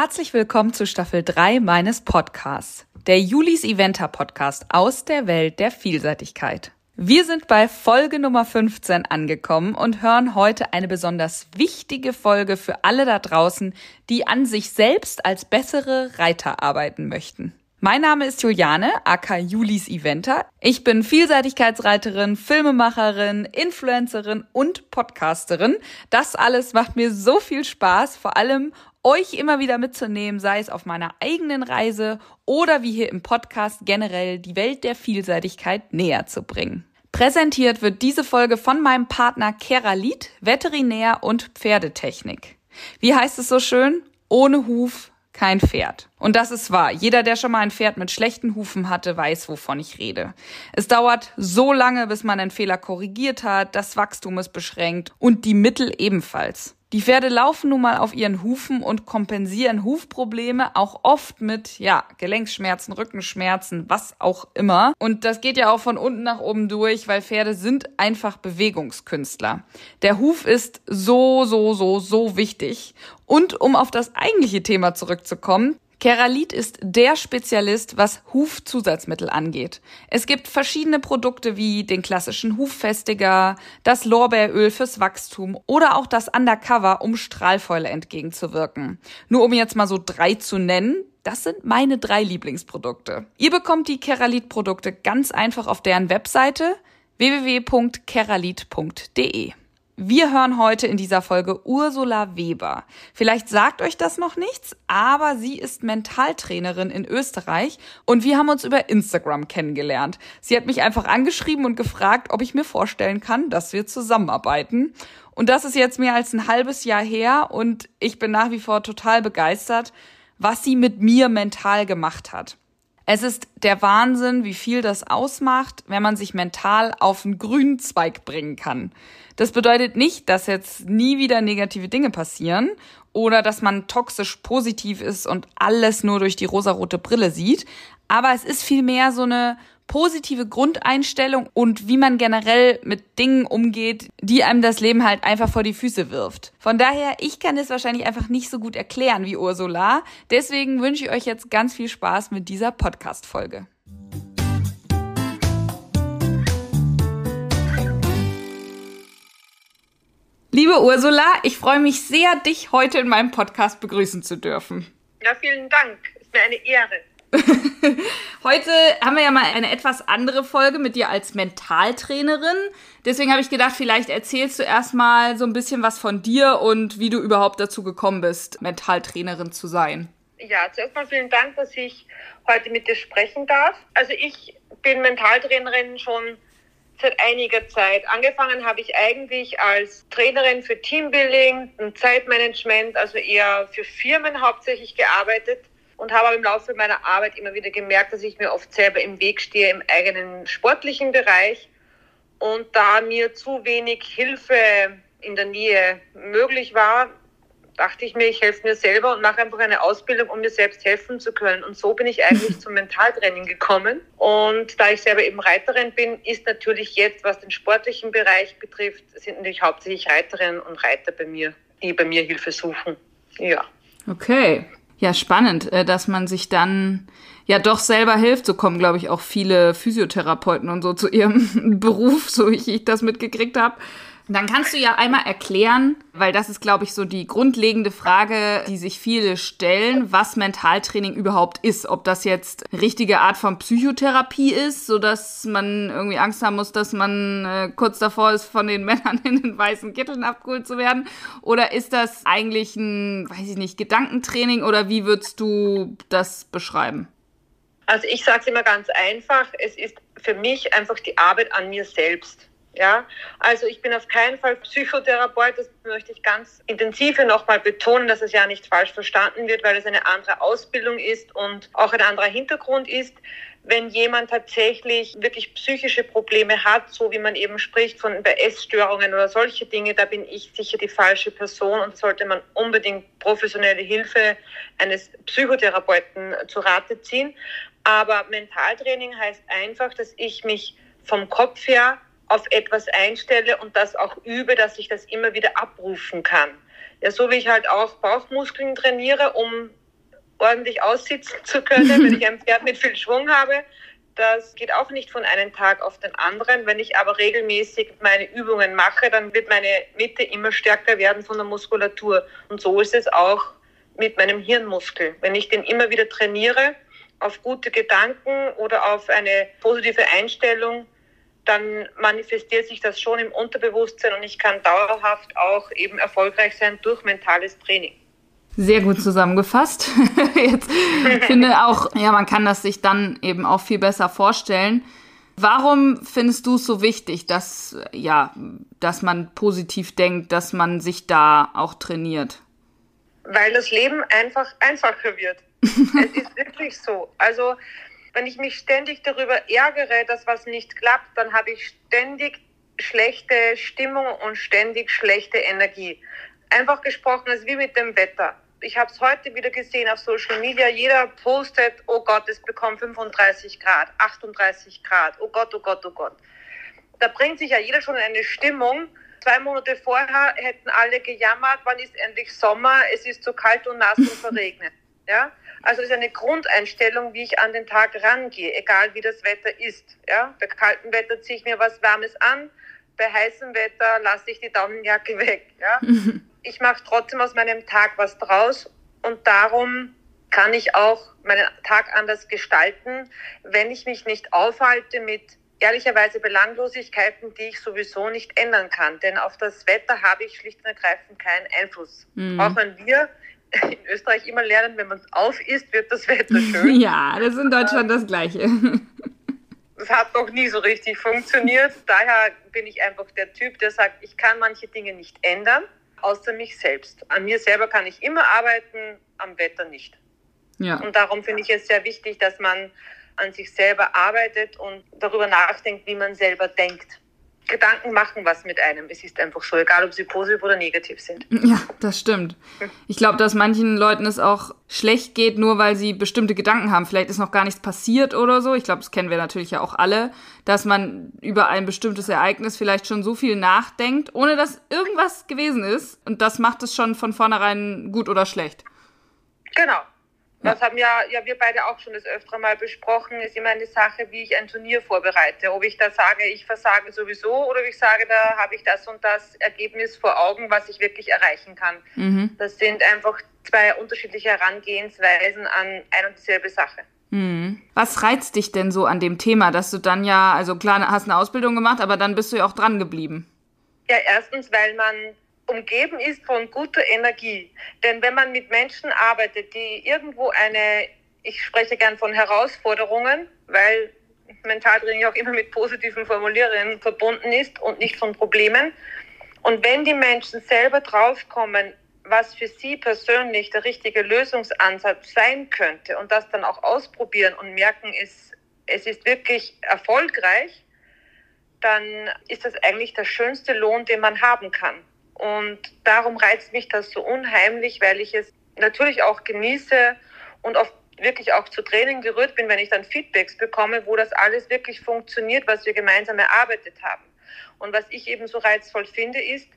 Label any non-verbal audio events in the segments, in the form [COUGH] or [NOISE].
Herzlich willkommen zu Staffel 3 meines Podcasts, der Julis Eventer Podcast aus der Welt der Vielseitigkeit. Wir sind bei Folge Nummer 15 angekommen und hören heute eine besonders wichtige Folge für alle da draußen, die an sich selbst als bessere Reiter arbeiten möchten. Mein Name ist Juliane, aka Julis Eventer. Ich bin Vielseitigkeitsreiterin, Filmemacherin, Influencerin und Podcasterin. Das alles macht mir so viel Spaß, vor allem euch immer wieder mitzunehmen, sei es auf meiner eigenen Reise oder wie hier im Podcast generell die Welt der Vielseitigkeit näher zu bringen. Präsentiert wird diese Folge von meinem Partner Keralit, Veterinär und Pferdetechnik. Wie heißt es so schön? Ohne Huf kein Pferd. Und das ist wahr. Jeder, der schon mal ein Pferd mit schlechten Hufen hatte, weiß, wovon ich rede. Es dauert so lange, bis man einen Fehler korrigiert hat, das Wachstum ist beschränkt und die Mittel ebenfalls. Die Pferde laufen nun mal auf ihren Hufen und kompensieren Hufprobleme auch oft mit, ja, Gelenkschmerzen, Rückenschmerzen, was auch immer. Und das geht ja auch von unten nach oben durch, weil Pferde sind einfach Bewegungskünstler. Der Huf ist so, so, so, so wichtig. Und um auf das eigentliche Thema zurückzukommen, Keralit ist der Spezialist, was Hufzusatzmittel angeht. Es gibt verschiedene Produkte wie den klassischen Huffestiger, das Lorbeeröl fürs Wachstum oder auch das Undercover, um Strahlfäule entgegenzuwirken. Nur um jetzt mal so drei zu nennen, das sind meine drei Lieblingsprodukte. Ihr bekommt die Keralit-Produkte ganz einfach auf deren Webseite www.keralit.de. Wir hören heute in dieser Folge Ursula Weber. Vielleicht sagt euch das noch nichts, aber sie ist Mentaltrainerin in Österreich und wir haben uns über Instagram kennengelernt. Sie hat mich einfach angeschrieben und gefragt, ob ich mir vorstellen kann, dass wir zusammenarbeiten. Und das ist jetzt mehr als ein halbes Jahr her und ich bin nach wie vor total begeistert, was sie mit mir mental gemacht hat. Es ist der Wahnsinn, wie viel das ausmacht, wenn man sich mental auf einen grünen Zweig bringen kann. Das bedeutet nicht, dass jetzt nie wieder negative Dinge passieren oder dass man toxisch positiv ist und alles nur durch die rosarote Brille sieht. Aber es ist vielmehr so eine positive Grundeinstellung und wie man generell mit Dingen umgeht, die einem das Leben halt einfach vor die Füße wirft. Von daher, ich kann es wahrscheinlich einfach nicht so gut erklären wie Ursula. Deswegen wünsche ich euch jetzt ganz viel Spaß mit dieser Podcast-Folge. Liebe Ursula, ich freue mich sehr, dich heute in meinem Podcast begrüßen zu dürfen. Ja, vielen Dank. Ist mir eine Ehre. [LAUGHS] Heute haben wir ja mal eine etwas andere Folge mit dir als Mentaltrainerin. Deswegen habe ich gedacht, vielleicht erzählst du erstmal so ein bisschen was von dir und wie du überhaupt dazu gekommen bist, Mentaltrainerin zu sein. Ja, zuerst mal vielen Dank, dass ich heute mit dir sprechen darf. Also ich bin Mentaltrainerin schon seit einiger Zeit. Angefangen habe ich eigentlich als Trainerin für Teambuilding und Zeitmanagement, also eher für Firmen hauptsächlich gearbeitet und habe aber im Laufe meiner Arbeit immer wieder gemerkt, dass ich mir oft selber im Weg stehe im eigenen sportlichen Bereich und da mir zu wenig Hilfe in der Nähe möglich war, dachte ich mir, ich helfe mir selber und mache einfach eine Ausbildung, um mir selbst helfen zu können. Und so bin ich eigentlich [LAUGHS] zum Mentaltraining gekommen. Und da ich selber eben Reiterin bin, ist natürlich jetzt, was den sportlichen Bereich betrifft, sind natürlich hauptsächlich Reiterinnen und Reiter bei mir, die bei mir Hilfe suchen. Ja. Okay. Ja, spannend, äh, dass man sich dann ja doch selber hilft. So kommen, glaube ich, auch viele Physiotherapeuten und so zu ihrem [LAUGHS] Beruf, so wie ich das mitgekriegt habe. Dann kannst du ja einmal erklären, weil das ist, glaube ich, so die grundlegende Frage, die sich viele stellen, was Mentaltraining überhaupt ist. Ob das jetzt richtige Art von Psychotherapie ist, so dass man irgendwie Angst haben muss, dass man äh, kurz davor ist, von den [LAUGHS] Männern in den weißen Kitteln abgeholt zu werden. Oder ist das eigentlich ein, weiß ich nicht, Gedankentraining oder wie würdest du das beschreiben? Also ich sage es immer ganz einfach, es ist für mich einfach die Arbeit an mir selbst. Ja, also ich bin auf keinen Fall Psychotherapeut, das möchte ich ganz intensiv nochmal betonen, dass es ja nicht falsch verstanden wird, weil es eine andere Ausbildung ist und auch ein anderer Hintergrund ist. Wenn jemand tatsächlich wirklich psychische Probleme hat, so wie man eben spricht von Essstörungen oder solche Dinge, da bin ich sicher die falsche Person und sollte man unbedingt professionelle Hilfe eines Psychotherapeuten zu Rate ziehen. Aber Mentaltraining heißt einfach, dass ich mich vom Kopf her auf etwas einstelle und das auch übe, dass ich das immer wieder abrufen kann. Ja, so wie ich halt auch Bauchmuskeln trainiere, um ordentlich aussitzen zu können, wenn ich [LAUGHS] ein Pferd mit viel Schwung habe. Das geht auch nicht von einem Tag auf den anderen. Wenn ich aber regelmäßig meine Übungen mache, dann wird meine Mitte immer stärker werden von der Muskulatur. Und so ist es auch mit meinem Hirnmuskel. Wenn ich den immer wieder trainiere, auf gute Gedanken oder auf eine positive Einstellung, dann manifestiert sich das schon im Unterbewusstsein und ich kann dauerhaft auch eben erfolgreich sein durch mentales Training. Sehr gut zusammengefasst. [LAUGHS] Jetzt [LAUGHS] finde auch, ja, man kann das sich dann eben auch viel besser vorstellen. Warum findest du es so wichtig, dass, ja, dass man positiv denkt, dass man sich da auch trainiert? Weil das Leben einfach einfacher wird. [LAUGHS] es ist wirklich so. Also, wenn ich mich ständig darüber ärgere, dass was nicht klappt, dann habe ich ständig schlechte Stimmung und ständig schlechte Energie. Einfach gesprochen, es ist wie mit dem Wetter. Ich habe es heute wieder gesehen auf Social Media. Jeder postet, oh Gott, es bekommt 35 Grad, 38 Grad, oh Gott, oh Gott, oh Gott. Da bringt sich ja jeder schon eine Stimmung. Zwei Monate vorher hätten alle gejammert, wann ist endlich Sommer, es ist zu kalt und nass und verregnet. Ja? Also das ist eine Grundeinstellung, wie ich an den Tag rangehe, egal wie das Wetter ist. Ja? Bei kaltem Wetter ziehe ich mir was Warmes an, bei heißem Wetter lasse ich die Daunenjacke [LAUGHS] weg. Ja? [LAUGHS] ich mache trotzdem aus meinem Tag was draus und darum kann ich auch meinen Tag anders gestalten, wenn ich mich nicht aufhalte mit ehrlicherweise Belanglosigkeiten, die ich sowieso nicht ändern kann. Denn auf das Wetter habe ich schlicht und ergreifend keinen Einfluss. Mhm. Auch wenn wir in Österreich immer lernen, wenn man es auf isst, wird das Wetter [LAUGHS] schön. Ja, das ist in Deutschland das Gleiche. [LAUGHS] Das hat noch nie so richtig funktioniert. Daher bin ich einfach der Typ, der sagt, ich kann manche Dinge nicht ändern, außer mich selbst. An mir selber kann ich immer arbeiten, am Wetter nicht. Ja. Und darum finde ich es sehr wichtig, dass man an sich selber arbeitet und darüber nachdenkt, wie man selber denkt. Gedanken machen was mit einem. Es ist einfach so, egal ob sie positiv oder negativ sind. Ja, das stimmt. Ich glaube, dass manchen Leuten es auch schlecht geht, nur weil sie bestimmte Gedanken haben. Vielleicht ist noch gar nichts passiert oder so. Ich glaube, das kennen wir natürlich ja auch alle, dass man über ein bestimmtes Ereignis vielleicht schon so viel nachdenkt, ohne dass irgendwas gewesen ist. Und das macht es schon von vornherein gut oder schlecht. Genau. Das haben ja, ja wir beide auch schon das öfter mal besprochen. Ist immer eine Sache, wie ich ein Turnier vorbereite. Ob ich da sage, ich versage sowieso oder ob ich sage, da habe ich das und das Ergebnis vor Augen, was ich wirklich erreichen kann. Mhm. Das sind einfach zwei unterschiedliche Herangehensweisen an ein und dieselbe Sache. Mhm. Was reizt dich denn so an dem Thema, dass du dann ja, also klar, hast eine Ausbildung gemacht, aber dann bist du ja auch dran geblieben? Ja, erstens, weil man umgeben ist von guter Energie. Denn wenn man mit Menschen arbeitet, die irgendwo eine, ich spreche gern von Herausforderungen, weil Mentaltraining auch immer mit positiven Formulierungen verbunden ist und nicht von Problemen. Und wenn die Menschen selber draufkommen, was für sie persönlich der richtige Lösungsansatz sein könnte und das dann auch ausprobieren und merken, es, es ist wirklich erfolgreich, dann ist das eigentlich der schönste Lohn, den man haben kann. Und darum reizt mich das so unheimlich, weil ich es natürlich auch genieße und oft wirklich auch zu Training gerührt bin, wenn ich dann Feedbacks bekomme, wo das alles wirklich funktioniert, was wir gemeinsam erarbeitet haben. Und was ich eben so reizvoll finde, ist,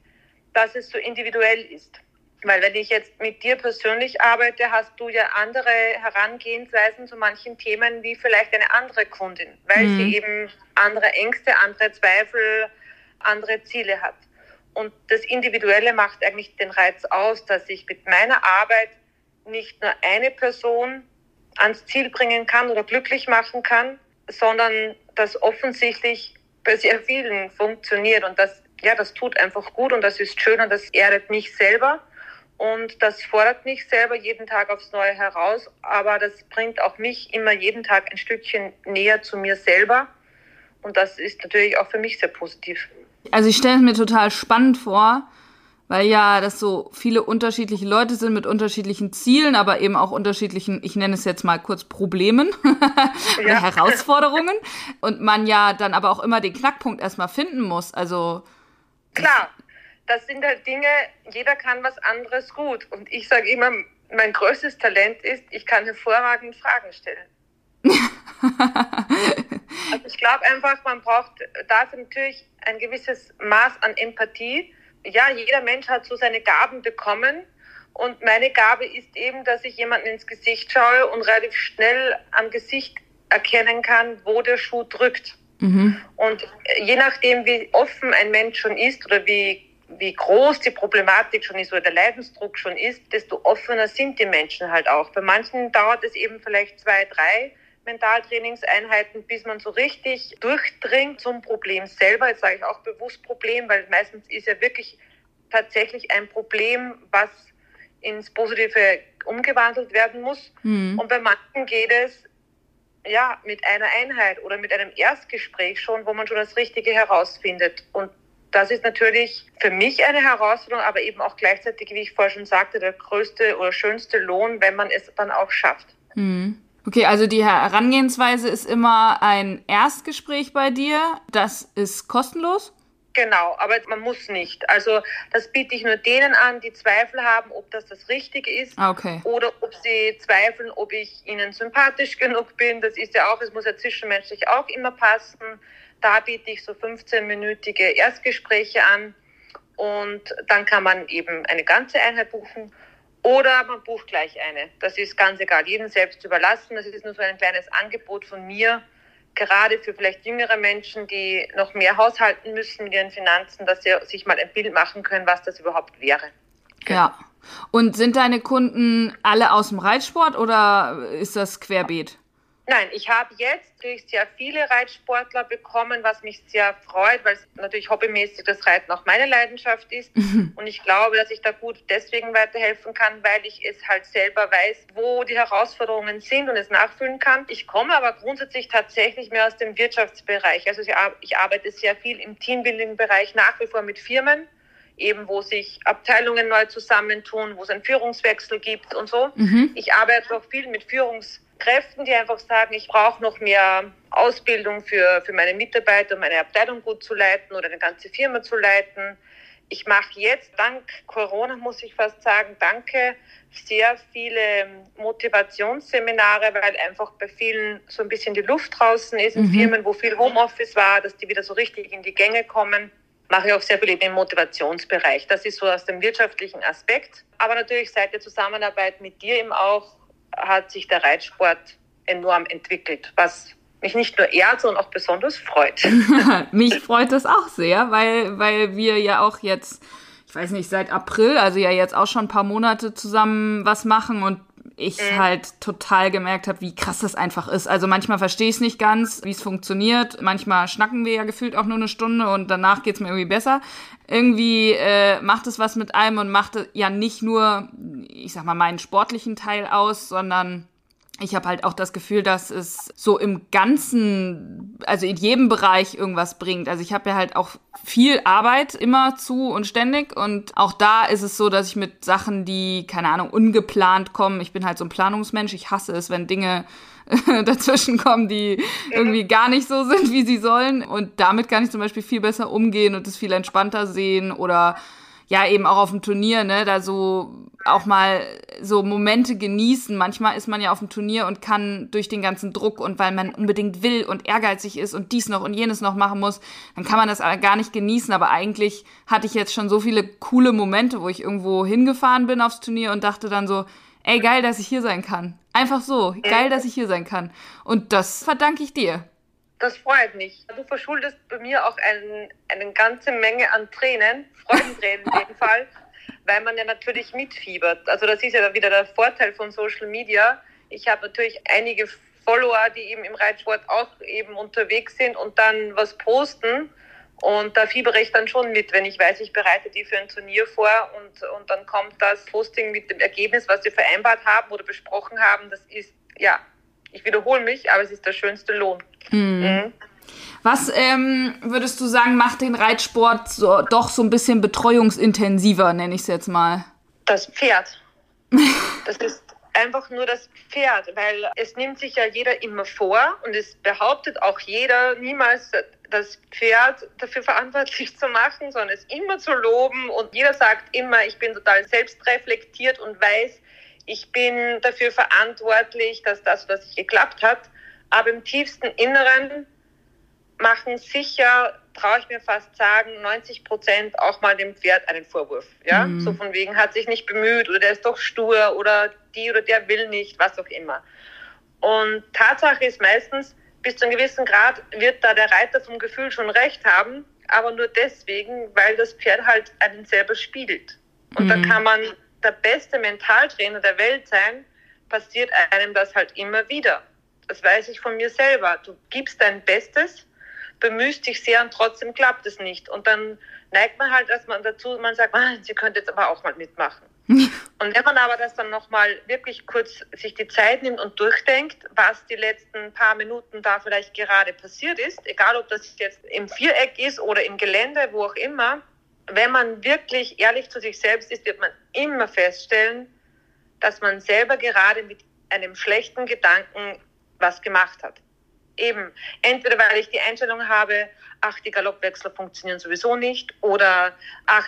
dass es so individuell ist. Weil wenn ich jetzt mit dir persönlich arbeite, hast du ja andere Herangehensweisen zu manchen Themen wie vielleicht eine andere Kundin, weil mhm. sie eben andere Ängste, andere Zweifel, andere Ziele hat. Und das Individuelle macht eigentlich den Reiz aus, dass ich mit meiner Arbeit nicht nur eine Person ans Ziel bringen kann oder glücklich machen kann, sondern das offensichtlich bei sehr vielen funktioniert. Und das, ja, das tut einfach gut und das ist schön und das erdet mich selber. Und das fordert mich selber jeden Tag aufs Neue heraus, aber das bringt auch mich immer jeden Tag ein Stückchen näher zu mir selber. Und das ist natürlich auch für mich sehr positiv. Also ich stelle es mir total spannend vor, weil ja das so viele unterschiedliche Leute sind mit unterschiedlichen Zielen, aber eben auch unterschiedlichen, ich nenne es jetzt mal kurz Problemen [LAUGHS] ja. Herausforderungen und man ja dann aber auch immer den Knackpunkt erstmal finden muss. Also klar, das sind halt Dinge, jeder kann was anderes gut und ich sage immer, mein größtes Talent ist, ich kann hervorragend Fragen stellen. Also ich glaube einfach, man braucht dafür natürlich ein gewisses Maß an Empathie. Ja, jeder Mensch hat so seine Gaben bekommen Und meine Gabe ist eben, dass ich jemanden ins Gesicht schaue und relativ schnell am Gesicht erkennen kann, wo der Schuh drückt. Mhm. Und je nachdem, wie offen ein Mensch schon ist oder wie, wie groß die Problematik schon ist oder der Leidensdruck schon ist, desto offener sind die Menschen halt auch. Bei manchen dauert es eben vielleicht zwei, drei Mentaltrainingseinheiten, bis man so richtig durchdringt zum Problem selber. Jetzt sage ich auch bewusst Problem, weil meistens ist ja wirklich tatsächlich ein Problem, was ins Positive umgewandelt werden muss. Mhm. Und bei manchen geht es ja, mit einer Einheit oder mit einem Erstgespräch schon, wo man schon das Richtige herausfindet. Und das ist natürlich für mich eine Herausforderung, aber eben auch gleichzeitig, wie ich vorher schon sagte, der größte oder schönste Lohn, wenn man es dann auch schafft. Mhm. Okay, also die Herangehensweise ist immer ein Erstgespräch bei dir. Das ist kostenlos? Genau, aber man muss nicht. Also das biete ich nur denen an, die Zweifel haben, ob das das Richtige ist ah, okay. oder ob sie zweifeln, ob ich ihnen sympathisch genug bin. Das ist ja auch, es muss ja zwischenmenschlich auch immer passen. Da biete ich so 15-minütige Erstgespräche an und dann kann man eben eine ganze Einheit buchen oder man bucht gleich eine. Das ist ganz egal, jedem selbst überlassen. Das ist nur so ein kleines Angebot von mir, gerade für vielleicht jüngere Menschen, die noch mehr haushalten müssen mit ihren Finanzen, dass sie sich mal ein Bild machen können, was das überhaupt wäre. Ja. Und sind deine Kunden alle aus dem Reitsport oder ist das querbeet? Nein, ich habe jetzt natürlich sehr viele Reitsportler bekommen, was mich sehr freut, weil es natürlich hobbymäßig das Reiten auch meine Leidenschaft ist. Mhm. Und ich glaube, dass ich da gut deswegen weiterhelfen kann, weil ich es halt selber weiß, wo die Herausforderungen sind und es nachfühlen kann. Ich komme aber grundsätzlich tatsächlich mehr aus dem Wirtschaftsbereich. Also ich arbeite sehr viel im Teambuilding-Bereich nach wie vor mit Firmen eben wo sich Abteilungen neu zusammentun, wo es einen Führungswechsel gibt und so. Mhm. Ich arbeite auch viel mit Führungs Kräften, die einfach sagen, ich brauche noch mehr Ausbildung für, für meine Mitarbeiter, um meine Abteilung gut zu leiten oder eine ganze Firma zu leiten. Ich mache jetzt, dank Corona muss ich fast sagen, danke, sehr viele Motivationsseminare, weil einfach bei vielen so ein bisschen die Luft draußen ist, in mhm. Firmen, wo viel Homeoffice war, dass die wieder so richtig in die Gänge kommen. Mache ich auch sehr viel eben im Motivationsbereich. Das ist so aus dem wirtschaftlichen Aspekt. Aber natürlich seit der Zusammenarbeit mit dir eben auch hat sich der Reitsport enorm entwickelt, was mich nicht nur ehrt, sondern auch besonders freut. [LAUGHS] mich freut das auch sehr, weil, weil wir ja auch jetzt, ich weiß nicht, seit April, also ja jetzt auch schon ein paar Monate zusammen was machen und ich mhm. halt total gemerkt habe, wie krass das einfach ist. Also manchmal verstehe ich es nicht ganz, wie es funktioniert. Manchmal schnacken wir ja gefühlt auch nur eine Stunde und danach geht's mir irgendwie besser. Irgendwie äh, macht es was mit einem und macht ja nicht nur, ich sag mal, meinen sportlichen Teil aus, sondern ich habe halt auch das Gefühl, dass es so im Ganzen, also in jedem Bereich irgendwas bringt. Also ich habe ja halt auch viel Arbeit immer zu und ständig. Und auch da ist es so, dass ich mit Sachen, die, keine Ahnung, ungeplant kommen, ich bin halt so ein Planungsmensch, ich hasse es, wenn Dinge [LAUGHS] dazwischen kommen, die irgendwie gar nicht so sind, wie sie sollen. Und damit kann ich zum Beispiel viel besser umgehen und es viel entspannter sehen oder ja eben auch auf dem Turnier, ne, da so auch mal so Momente genießen. Manchmal ist man ja auf dem Turnier und kann durch den ganzen Druck und weil man unbedingt will und ehrgeizig ist und dies noch und jenes noch machen muss, dann kann man das gar nicht genießen. Aber eigentlich hatte ich jetzt schon so viele coole Momente, wo ich irgendwo hingefahren bin aufs Turnier und dachte dann so, ey, geil, dass ich hier sein kann. Einfach so, geil, dass ich hier sein kann. Und das verdanke ich dir. Das freut mich. Du verschuldest bei mir auch ein, eine ganze Menge an Tränen, Freudentränen in dem Fall, weil man ja natürlich mitfiebert. Also das ist ja wieder der Vorteil von Social Media. Ich habe natürlich einige Follower, die eben im Reitsport auch eben unterwegs sind und dann was posten. Und da fiebere ich dann schon mit, wenn ich weiß, ich bereite die für ein Turnier vor und, und dann kommt das Posting mit dem Ergebnis, was wir vereinbart haben oder besprochen haben. Das ist, ja, ich wiederhole mich, aber es ist der schönste Lohn. Mhm. Mhm. Was ähm, würdest du sagen, macht den Reitsport so, doch so ein bisschen betreuungsintensiver, nenne ich es jetzt mal? Das Pferd. [LAUGHS] Das ist einfach nur das Pferd, weil es nimmt sich ja jeder immer vor und es behauptet auch jeder niemals das Pferd dafür verantwortlich [LAUGHS] zu machen, sondern es immer zu loben und jeder sagt immer, ich bin total selbstreflektiert und weiß, ich bin dafür verantwortlich, dass das, was geklappt hat. Aber im tiefsten Inneren machen sicher traue ich mir fast sagen, 90 Prozent auch mal dem Pferd einen Vorwurf. Ja, mhm. so von wegen hat sich nicht bemüht oder der ist doch stur oder die oder der will nicht, was auch immer. Und Tatsache ist meistens, bis zu einem gewissen Grad wird da der Reiter vom Gefühl schon recht haben, aber nur deswegen, weil das Pferd halt einen selber spiegelt. Und mhm. da kann man der beste Mentaltrainer der Welt sein, passiert einem das halt immer wieder. Das weiß ich von mir selber. Du gibst dein Bestes, bemühst dich sehr und trotzdem klappt es nicht. Und dann neigt man halt dass man dazu, man sagt, ah, sie könnte jetzt aber auch mal mitmachen. [LAUGHS] und wenn man aber das dann nochmal wirklich kurz sich die Zeit nimmt und durchdenkt, was die letzten paar Minuten da vielleicht gerade passiert ist, egal ob das jetzt im Viereck ist oder im Gelände, wo auch immer, wenn man wirklich ehrlich zu sich selbst ist, wird man immer feststellen, dass man selber gerade mit einem schlechten Gedanken was gemacht hat. Eben, entweder weil ich die Einstellung habe, ach, die Galoppwechsel funktionieren sowieso nicht, oder ach,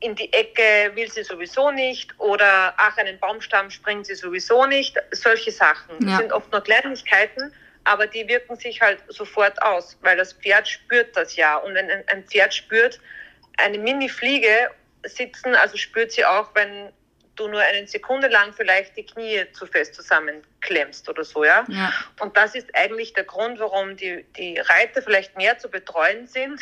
in die Ecke will sie sowieso nicht, oder ach, einen Baumstamm springt sie sowieso nicht. Solche Sachen ja. sind oft nur Kleinigkeiten, aber die wirken sich halt sofort aus, weil das Pferd spürt das ja. Und wenn ein Pferd spürt, eine Mini-Fliege sitzen, also spürt sie auch, wenn du nur eine Sekunde lang vielleicht die Knie zu fest zusammenklemmst oder so, ja? ja. Und das ist eigentlich der Grund, warum die, die Reiter vielleicht mehr zu betreuen sind,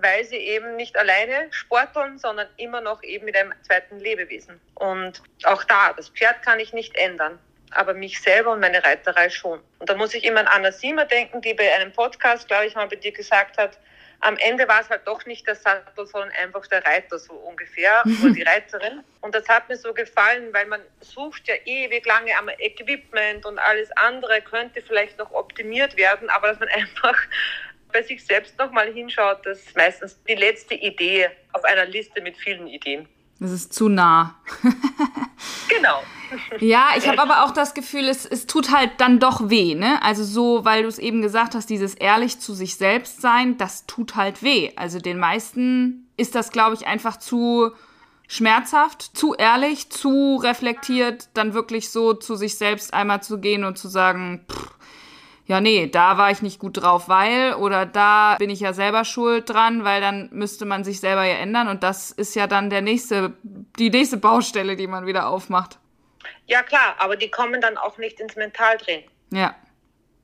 weil sie eben nicht alleine sporteln, sondern immer noch eben mit einem zweiten Lebewesen. Und auch da, das Pferd kann ich nicht ändern, aber mich selber und meine Reiterei schon. Und da muss ich immer an Anna Siemer denken, die bei einem Podcast, glaube ich, mal bei dir gesagt hat, am Ende war es halt doch nicht der Sattel, sondern einfach der Reiter so ungefähr oder die [LAUGHS] Reiterin. Und das hat mir so gefallen, weil man sucht ja ewig lange am Equipment und alles andere könnte vielleicht noch optimiert werden, aber dass man [LAUGHS] einfach bei sich selbst nochmal hinschaut, das ist meistens die letzte Idee auf einer Liste mit vielen Ideen. Das ist zu nah. [LAUGHS] genau. Ja, ich habe aber auch das Gefühl, es, es tut halt dann doch weh, ne? Also so, weil du es eben gesagt hast, dieses ehrlich zu sich selbst sein, das tut halt weh. Also den meisten ist das, glaube ich, einfach zu schmerzhaft, zu ehrlich, zu reflektiert, dann wirklich so zu sich selbst einmal zu gehen und zu sagen, pff, ja, nee, da war ich nicht gut drauf, weil oder da bin ich ja selber schuld dran, weil dann müsste man sich selber ja ändern und das ist ja dann der nächste, die nächste Baustelle, die man wieder aufmacht. Ja, klar, aber die kommen dann auch nicht ins Mentaldrehen. Ja.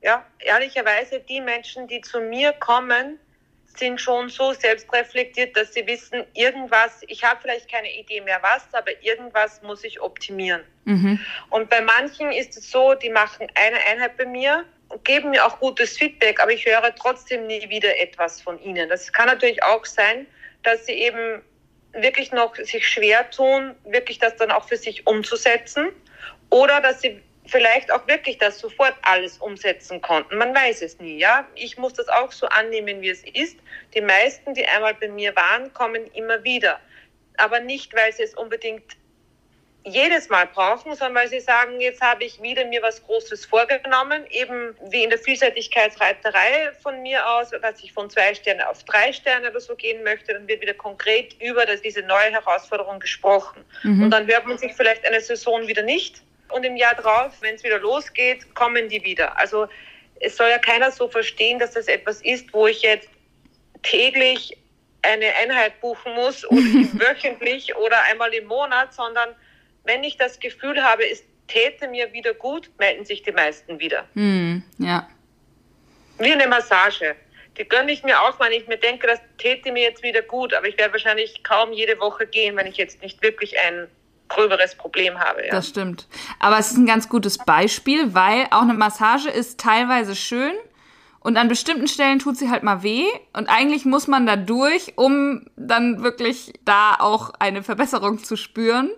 Ja, ehrlicherweise, die Menschen, die zu mir kommen, sind schon so selbstreflektiert, dass sie wissen, irgendwas, ich habe vielleicht keine Idee mehr was, aber irgendwas muss ich optimieren. Mhm. Und bei manchen ist es so, die machen eine Einheit bei mir geben mir auch gutes Feedback, aber ich höre trotzdem nie wieder etwas von ihnen. Das kann natürlich auch sein, dass sie eben wirklich noch sich schwer tun, wirklich das dann auch für sich umzusetzen oder dass sie vielleicht auch wirklich das sofort alles umsetzen konnten. Man weiß es nie, ja. Ich muss das auch so annehmen, wie es ist. Die meisten, die einmal bei mir waren, kommen immer wieder. Aber nicht, weil sie es unbedingt jedes Mal brauchen, sondern weil sie sagen, jetzt habe ich wieder mir was Großes vorgenommen, eben wie in der Vielseitigkeitsreiterei von mir aus, dass ich von zwei Sterne auf drei Sterne oder so gehen möchte, dann wird wieder konkret über das, diese neue Herausforderung gesprochen. Mhm. Und dann hört man sich vielleicht eine Saison wieder nicht und im Jahr drauf, wenn es wieder losgeht, kommen die wieder. Also es soll ja keiner so verstehen, dass das etwas ist, wo ich jetzt täglich eine Einheit buchen muss oder [LAUGHS] wöchentlich oder einmal im Monat, sondern wenn ich das Gefühl habe, es täte mir wieder gut, melden sich die meisten wieder. Hm, ja. Wie eine Massage. Die gönne ich mir auch, wenn ich mir denke, das täte mir jetzt wieder gut, aber ich werde wahrscheinlich kaum jede Woche gehen, wenn ich jetzt nicht wirklich ein gröberes Problem habe. Ja. Das stimmt. Aber es ist ein ganz gutes Beispiel, weil auch eine Massage ist teilweise schön und an bestimmten Stellen tut sie halt mal weh und eigentlich muss man da durch, um dann wirklich da auch eine Verbesserung zu spüren.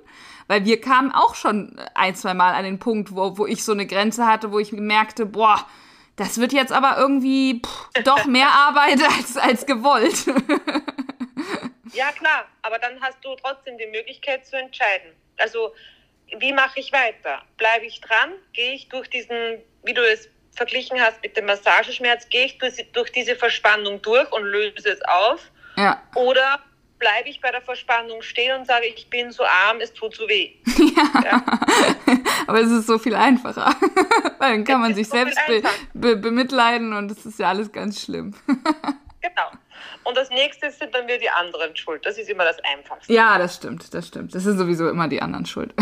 Weil wir kamen auch schon ein, zwei Mal an den Punkt, wo, wo ich so eine Grenze hatte, wo ich merkte, boah, das wird jetzt aber irgendwie pff, doch [LAUGHS] mehr Arbeit als, als gewollt. [LAUGHS] ja, klar, aber dann hast du trotzdem die Möglichkeit zu entscheiden. Also, wie mache ich weiter? Bleibe ich dran? Gehe ich durch diesen, wie du es verglichen hast mit dem Massageschmerz, gehe ich durch, durch diese Verspannung durch und löse es auf? Ja. Oder bleibe ich bei der Verspannung stehen und sage, ich bin so arm, es tut so weh. [LAUGHS] Ja. ja. [LAUGHS] Aber es ist so viel einfacher. Weil [LAUGHS] dann kann man sich so selbst be be bemitleiden und es ist ja alles ganz schlimm. genau. Und das nächste sind dann wieder die anderen schuld. Das ist immer das Einfachste. Ja, das stimmt, das stimmt. Das sind sowieso immer die anderen schuld.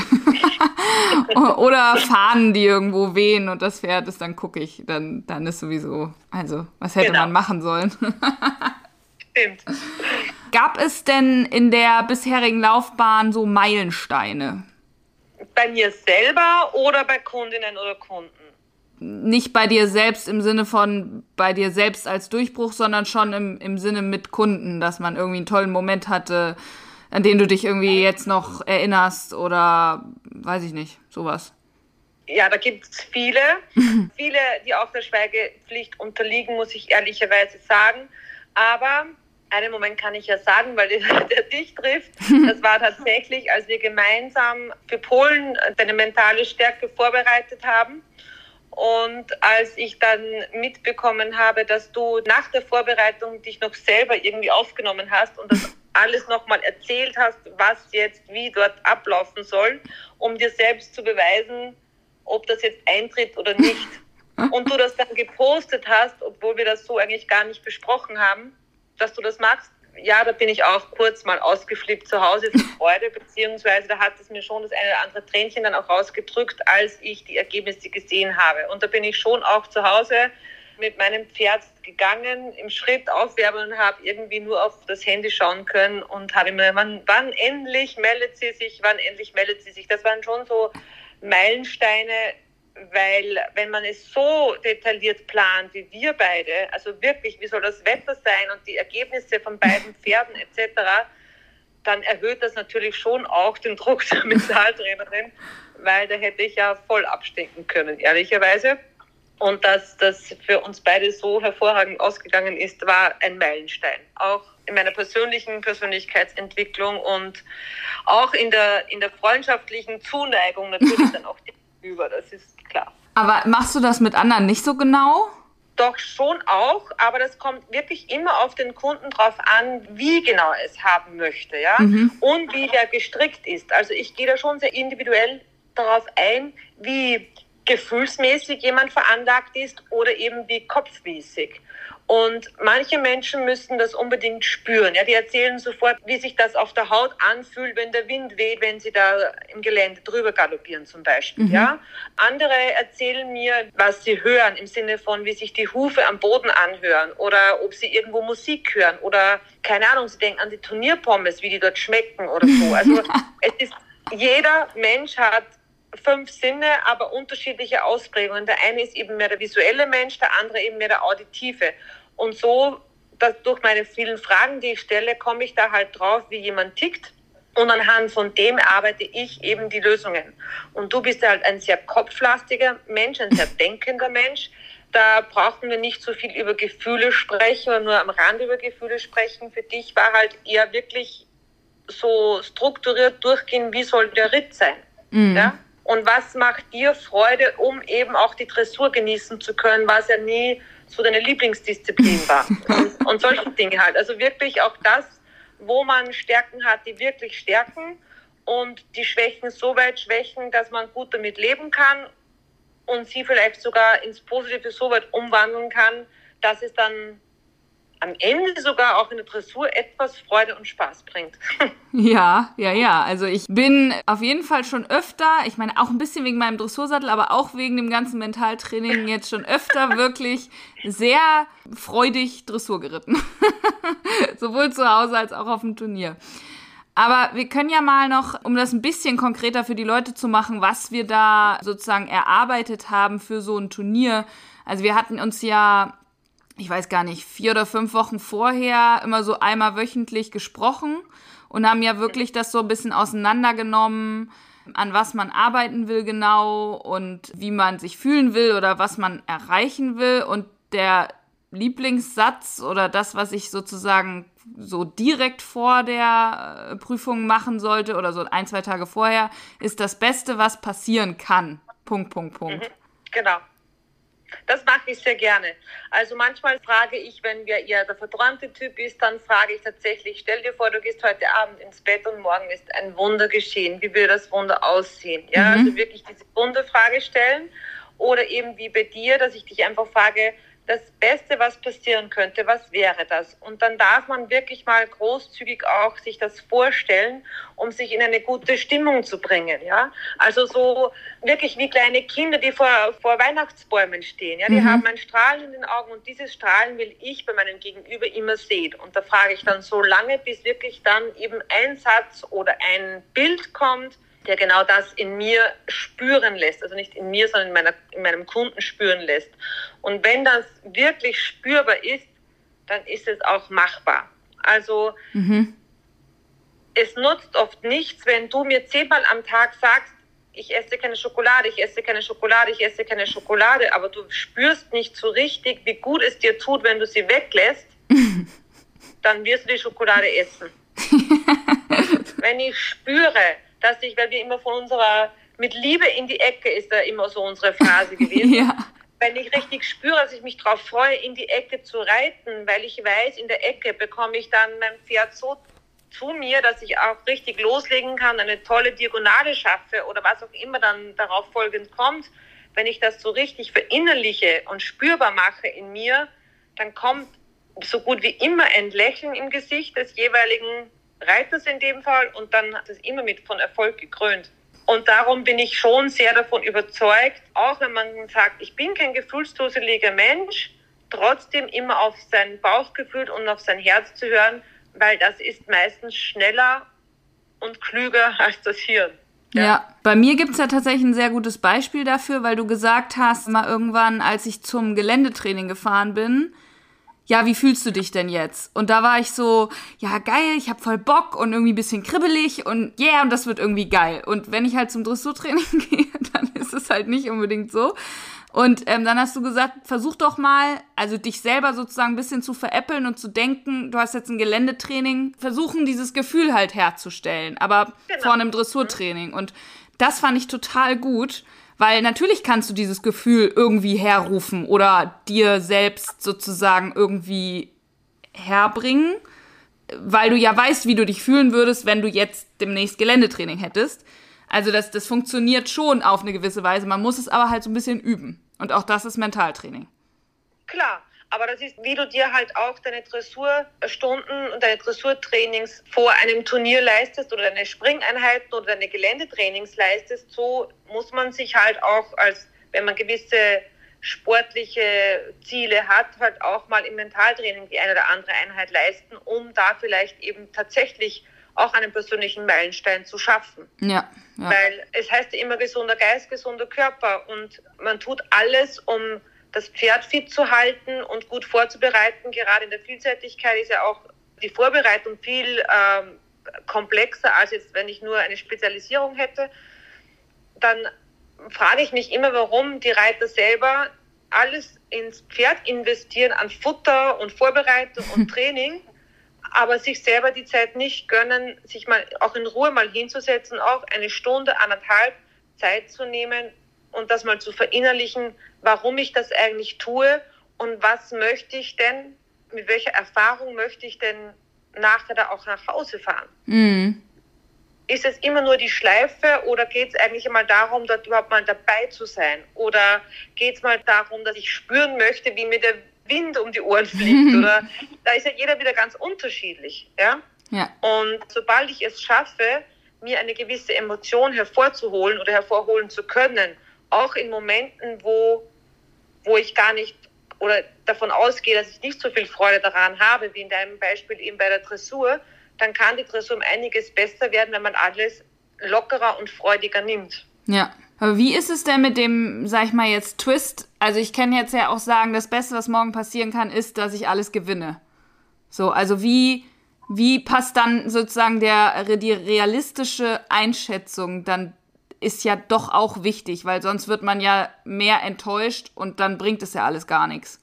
Oder Fahnen, die irgendwo wehen und das Pferd ist dann guckig. Dann, dann ist sowieso, also, was hätte genau. man machen sollen? Stimmt. Gab es denn in der bisherigen Laufbahn so Meilensteine? Bei mir selber oder bei Kundinnen oder Kunden? nicht bei dir selbst im Sinne von bei dir selbst als Durchbruch, sondern schon im, im Sinne mit Kunden, dass man irgendwie einen tollen Moment hatte, an den du dich irgendwie jetzt noch erinnerst oder weiß ich nicht, sowas. Ja, da gibt es viele. [LAUGHS] viele, die auch der Schweigepflicht unterliegen, muss ich ehrlicherweise sagen. Aber einen Moment kann ich ja sagen, weil [LAUGHS] der dich trifft. [LAUGHS] Das war tatsächlich, als wir gemeinsam für Polen deine mentale Stärke vorbereitet haben. Und als ich dann mitbekommen habe, dass du nach der Vorbereitung dich noch selber irgendwie aufgenommen hast und das [LAUGHS] alles nochmal erzählt hast, was jetzt wie dort ablaufen soll, um dir selbst zu beweisen, ob das jetzt eintritt oder nicht. Und du das dann gepostet hast, obwohl wir das so eigentlich gar nicht besprochen haben, dass du das machst, ja, da bin ich auch kurz mal ausgeflippt zu Hause vor [LAUGHS] Freude, beziehungsweise da hat es mir schon das eine oder andere Tränchen dann auch rausgedrückt, als ich die Ergebnisse gesehen habe. Und da bin ich schon auch zu Hause mit meinem Pferd gegangen, im Schritt aufwärmen und habe irgendwie nur auf das Handy schauen können und habe mir, wann, wann endlich meldet sie sich, wann endlich meldet sie sich. Das waren schon so Meilensteine, weil wenn man es so detailliert plant wie wir beide, also wirklich, wie soll das Wetter sein und die Ergebnisse von beiden [LAUGHS] Pferden etc., dann erhöht das natürlich schon auch den Druck der [LAUGHS] Mentaltrainerin, weil da hätte ich ja voll abstecken können, ehrlicherweise. Und dass das für uns beide so hervorragend ausgegangen ist, war ein Meilenstein. Auch in meiner persönlichen Persönlichkeitsentwicklung und auch in der, in der freundschaftlichen Zuneigung natürlich [LAUGHS] dann auch gegenüber. Das ist klar. Aber machst du das mit anderen nicht so genau? Doch schon auch, aber das kommt wirklich immer auf den Kunden drauf an, wie genau er es haben möchte, ja, mhm. und wie der gestrickt ist. Also ich gehe da schon sehr individuell darauf ein, wie gefühlsmäßig jemand veranlagt ist oder eben wie kopfmäßig. Und manche Menschen müssen das unbedingt spüren. Ja, die erzählen sofort, wie sich das auf der Haut anfühlt, wenn der Wind weht, wenn sie da im Gelände drüber galoppieren zum Beispiel. Mhm. Ja, andere erzählen mir, was sie hören im Sinne von, wie sich die Hufe am Boden anhören oder ob sie irgendwo Musik hören oder keine Ahnung, sie denken an die Turnierpommes, wie die dort schmecken oder so. Also [LAUGHS] es ist jeder Mensch hat fünf Sinne, aber unterschiedliche Ausprägungen. Der eine ist eben mehr der visuelle Mensch, der andere eben mehr der auditive. Und so, dass durch meine vielen Fragen, die ich stelle, komme ich da halt drauf, wie jemand tickt. Und anhand von dem arbeite ich eben die Lösungen. Und du bist halt ein sehr kopflastiger Mensch, ein sehr [LAUGHS] denkender Mensch. Da brauchen wir nicht so viel über Gefühle sprechen oder nur am Rand über Gefühle sprechen. Für dich war halt eher wirklich so strukturiert durchgehen, wie soll der Ritt sein. Mhm. Ja? Und was macht dir Freude, um eben auch die Dressur genießen zu können, was ja nie so deine Lieblingsdisziplin war. [LAUGHS] und, und solche Dinge halt. Also wirklich auch das, wo man Stärken hat, die wirklich stärken und die Schwächen so weit schwächen, dass man gut damit leben kann und sie vielleicht sogar ins Positive so weit umwandeln kann, dass es dann am Ende sogar auch in der Dressur etwas Freude und Spaß bringt. [LAUGHS] Ja, ja, ja. Also ich bin auf jeden Fall schon öfter, ich meine auch ein bisschen wegen meinem Dressursattel, aber auch wegen dem ganzen Mentaltraining jetzt schon öfter [LAUGHS] wirklich sehr freudig Dressur geritten. [LAUGHS] Sowohl zu Hause als auch auf dem Turnier. Aber wir können ja mal noch, um das ein bisschen konkreter für die Leute zu machen, was wir da sozusagen erarbeitet haben für so ein Turnier. Also wir hatten uns ja ich weiß gar nicht, vier oder fünf Wochen vorher immer so einmal wöchentlich gesprochen und haben ja wirklich das so ein bisschen auseinandergenommen, an was man arbeiten will genau und wie man sich fühlen will oder was man erreichen will. Und der Lieblingssatz oder das, was ich sozusagen so direkt vor der äh, Prüfung machen sollte oder so ein, zwei Tage vorher, ist das Beste, was passieren kann. Punkt, Punkt, Punkt. Mhm, genau. Das mache ich sehr gerne. Also manchmal frage ich, wenn wir eher der verträumte Typ ist, dann frage ich tatsächlich, stell dir vor, du gehst heute Abend ins Bett und morgen ist ein Wunder geschehen. Wie würde das Wunder aussehen? Ja, mhm. also wirklich diese Wunderfrage stellen. Oder eben wie bei dir, dass ich dich einfach frage, das Beste, was passieren könnte, was wäre das? Und dann darf man wirklich mal großzügig auch sich das vorstellen, um sich in eine gute Stimmung zu bringen, ja. Also so wirklich wie kleine Kinder, die vor, vor Weihnachtsbäumen stehen, ja. Die mhm. haben ein Strahlen in den Augen und dieses Strahlen will ich bei meinem Gegenüber immer sehen. Und da frage ich dann so lange, bis wirklich dann eben ein Satz oder ein Bild kommt, der genau das in mir spüren lässt. Also nicht in mir, sondern in, meiner, in meinem Kunden spüren lässt. Und wenn das wirklich spürbar ist, dann ist es auch machbar. Also mhm. es nutzt oft nichts, wenn du mir zehnmal am Tag sagst, ich esse keine Schokolade, ich esse keine Schokolade, ich esse keine Schokolade, aber du spürst nicht so richtig, wie gut es dir tut, wenn du sie weglässt, [LAUGHS] dann wirst du die Schokolade essen. [LAUGHS] wenn ich spüre, dass ich, weil wir immer von unserer, mit Liebe in die Ecke ist da immer so unsere Phrase [LAUGHS] gewesen. ja. Wenn ich richtig spüre, dass ich mich darauf freue, in die Ecke zu reiten, weil ich weiß, in der Ecke bekomme ich dann mein Pferd so zu mir, dass ich auch richtig loslegen kann, eine tolle Diagonale schaffe oder was auch immer dann darauf folgend kommt. Wenn ich das so richtig verinnerliche und spürbar mache in mir, dann kommt so gut wie immer ein Lächeln im Gesicht des jeweiligen Reiters in dem Fall und dann hat es immer mit von Erfolg gekrönt. Und darum bin ich schon sehr davon überzeugt, auch wenn man sagt, ich bin kein gefühlsduseliger Mensch, trotzdem immer auf sein Bauchgefühl und auf sein Herz zu hören, weil das ist meistens schneller und klüger [LAUGHS] als das Hirn. Ja. ja, bei mir gibt's ja tatsächlich ein sehr gutes Beispiel dafür, weil du gesagt hast, mal irgendwann, als ich zum Geländetraining gefahren bin, ja, wie fühlst du dich denn jetzt? Und da war ich so, ja, geil, ich hab voll Bock und irgendwie bisschen kribbelig und yeah, und das wird irgendwie geil. Und wenn ich halt zum Dressurtraining [LAUGHS] gehe, dann ist es halt nicht unbedingt so. Und ähm, dann hast du gesagt, versuch doch mal, also dich selber sozusagen ein bisschen zu veräppeln und zu denken, du hast jetzt ein Geländetraining, versuchen dieses Gefühl halt herzustellen, aber genau. vor einem Dressurtraining. Und das fand ich total gut weil natürlich kannst du dieses Gefühl irgendwie herrufen oder dir selbst sozusagen irgendwie herbringen, weil du ja weißt, wie du dich fühlen würdest, wenn du jetzt demnächst Geländetraining hättest. Also das, das funktioniert schon auf eine gewisse Weise. Man muss es aber halt so ein bisschen üben. Und auch das ist Mentaltraining. Klar. Aber das ist, wie du dir halt auch deine Dressurstunden und deine Dressurtrainings vor einem Turnier leistest oder deine Springeinheiten oder deine Geländetrainings leistest, so muss man sich halt auch als, wenn man gewisse sportliche Ziele hat, halt auch mal im Mentaltraining die eine oder andere Einheit leisten, um da vielleicht eben tatsächlich auch einen persönlichen Meilenstein zu schaffen. Ja, ja. Weil es heißt ja immer gesunder Geist, gesunder Körper und man tut alles, um das Pferd fit zu halten und gut vorzubereiten. Gerade in der Vielseitigkeit ist ja auch die Vorbereitung viel ähm, komplexer, als jetzt, wenn ich nur eine Spezialisierung hätte. Dann frage ich mich immer, warum die Reiter selber alles ins Pferd investieren an Futter und Vorbereitung und [LAUGHS] Training, aber sich selber die Zeit nicht gönnen, sich mal auch in Ruhe mal hinzusetzen, auch eine Stunde, anderthalb Zeit zu nehmen und das mal zu verinnerlichen, warum ich das eigentlich tue und was möchte ich denn, mit welcher Erfahrung möchte ich denn nachher da auch nach Hause fahren. Mhm. Ist es immer nur die Schleife oder geht es eigentlich mal darum, dort überhaupt mal dabei zu sein? Oder geht es mal darum, dass ich spüren möchte, wie mir der Wind um die Ohren [LAUGHS] fliegt? oder da ist ja jeder wieder ganz unterschiedlich. Ja? ja. Und sobald ich es schaffe, mir eine gewisse Emotion hervorzuholen oder hervorholen zu können, auch in Momenten, wo, wo ich gar nicht oder davon ausgehe, dass ich nicht so viel Freude daran habe, wie in deinem Beispiel eben bei der Dressur, dann kann die Dressur um einiges besser werden, wenn man alles lockerer und freudiger nimmt. Ja. Aber wie ist es denn mit dem, sag ich mal jetzt, Twist? Also ich kann jetzt ja auch sagen, das Beste, was morgen passieren kann, ist, dass ich alles gewinne. So, also wie, wie passt dann sozusagen der, die realistische Einschätzung dann ist ja doch auch wichtig, weil sonst wird man ja mehr enttäuscht und dann bringt es ja alles gar nichts.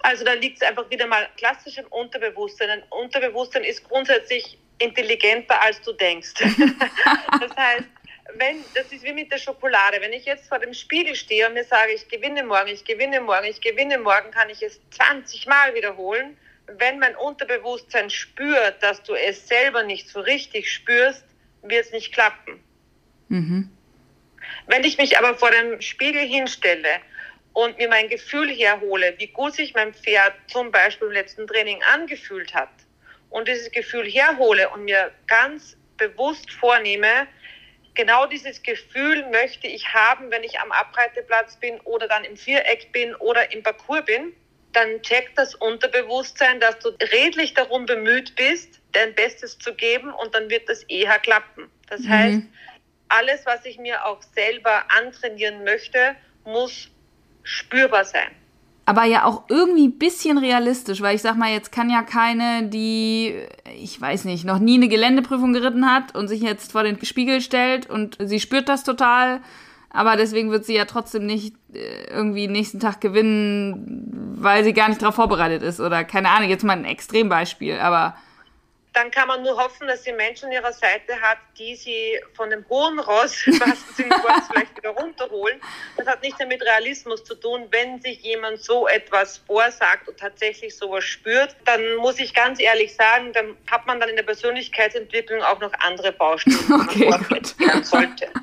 Also da liegt es einfach wieder mal klassisch im Unterbewusstsein. Ein Unterbewusstsein ist grundsätzlich intelligenter, als du denkst. [LAUGHS] das heißt, wenn, das ist wie mit der Schokolade. Wenn ich jetzt vor dem Spiegel stehe und mir sage, ich gewinne morgen, ich gewinne morgen, ich gewinne morgen, kann ich es 20 Mal wiederholen. Wenn mein Unterbewusstsein spürt, dass du es selber nicht so richtig spürst, wird es nicht klappen. Mhm. Wenn ich mich aber vor dem Spiegel hinstelle und mir mein Gefühl herhole, wie gut sich mein Pferd zum Beispiel im letzten Training angefühlt hat und dieses Gefühl herhole und mir ganz bewusst vornehme, genau dieses Gefühl möchte ich haben, wenn ich am Abreiteplatz bin oder dann im Viereck bin oder im Parcours bin, dann checkt das Unterbewusstsein, dass du redlich darum bemüht bist, dein Bestes zu geben und dann wird das eher klappen. Das mhm. heißt, alles, was ich mir auch selber antrainieren möchte, muss spürbar sein. Aber ja auch irgendwie ein bisschen realistisch, weil ich sag mal, jetzt kann ja keine, die, ich weiß nicht, noch nie eine Geländeprüfung geritten hat und sich jetzt vor den Spiegel stellt und sie spürt das total, aber deswegen wird sie ja trotzdem nicht äh, irgendwie nächsten Tag gewinnen, weil sie gar nicht darauf vorbereitet ist oder keine Ahnung, jetzt mal ein Extrembeispiel, aber dann kann man nur hoffen, dass sie Menschen an ihrer Seite hat, die sie von dem hohen Ross, was sie vielleicht wieder runterholen. Das hat nichts mit Realismus zu tun. Wenn sich jemand so etwas vorsagt und tatsächlich sowas spürt, dann muss ich ganz ehrlich sagen, dann hat man dann in der Persönlichkeitsentwicklung auch noch andere Baustellen, okay, die man sollte. [LAUGHS]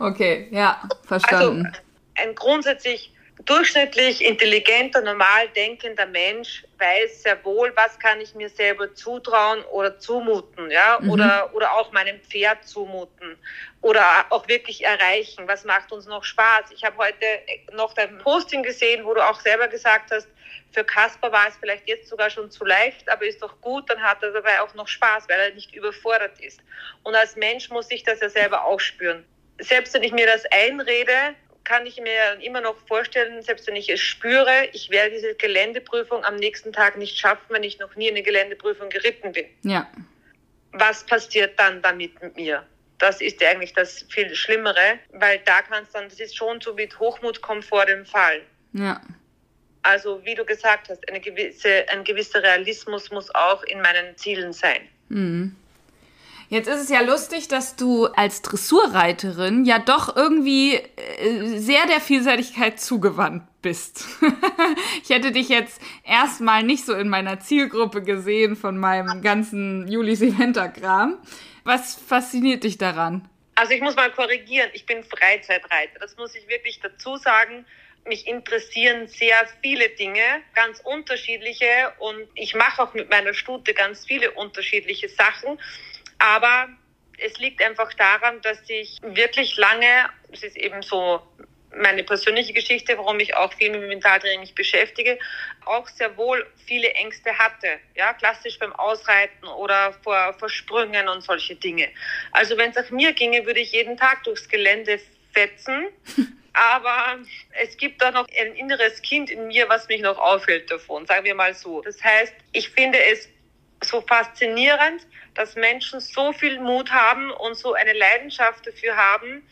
Okay, ja, verstanden. Also ein grundsätzlich durchschnittlich intelligenter, normal denkender Mensch weiß sehr wohl, was kann ich mir selber zutrauen oder zumuten, ja, mhm. oder, oder auch meinem Pferd zumuten oder auch wirklich erreichen. Was macht uns noch Spaß? Ich habe heute noch dein Posting gesehen, wo du auch selber gesagt hast, für Kasper war es vielleicht jetzt sogar schon zu leicht, aber ist doch gut, dann hat er dabei auch noch Spaß, weil er nicht überfordert ist. Und als Mensch muss ich das ja selber auch spüren. Selbst wenn ich mir das einrede, kann ich mir immer noch vorstellen, selbst wenn ich es spüre, ich werde diese Geländeprüfung am nächsten Tag nicht schaffen, wenn ich noch nie eine Geländeprüfung geritten bin. Ja. Was passiert dann damit mit mir? Das ist eigentlich das viel Schlimmere, weil da kannst dann, das ist schon so mit Hochmut kommt vor dem Fall. Ja. Also wie du gesagt hast, eine gewisse, ein gewisser Realismus muss auch in meinen Zielen sein. Mhm. Jetzt ist es ja lustig, dass du als Dressurreiterin ja doch irgendwie äh, sehr der Vielseitigkeit zugewandt bist. [LAUGHS] ich hätte dich jetzt erstmal nicht so in meiner Zielgruppe gesehen von meinem ganzen Julis Eventer-Kram. Was fasziniert dich daran? Also ich muss mal korrigieren, ich bin Freizeitreiter. Das muss ich wirklich dazu sagen mich interessieren sehr viele Dinge, ganz unterschiedliche und ich mache auch mit meiner Stute ganz viele unterschiedliche Sachen. Aber es liegt einfach daran, dass ich wirklich lange, es ist eben so meine persönliche Geschichte, warum ich auch viel mit Mentaltraining mich beschäftige, auch sehr wohl viele Ängste hatte. Ja, klassisch beim Ausreiten oder vor, vor Sprüngen und solche Dinge. Also wenn es nach mir ginge, würde ich jeden Tag durchs Gelände fetzen. [LAUGHS] Aber es gibt da noch ein inneres Kind in mir, was mich noch aufhält davon, sagen wir mal so. Das heißt, ich finde es so faszinierend, dass Menschen so viel Mut haben und so eine Leidenschaft dafür haben,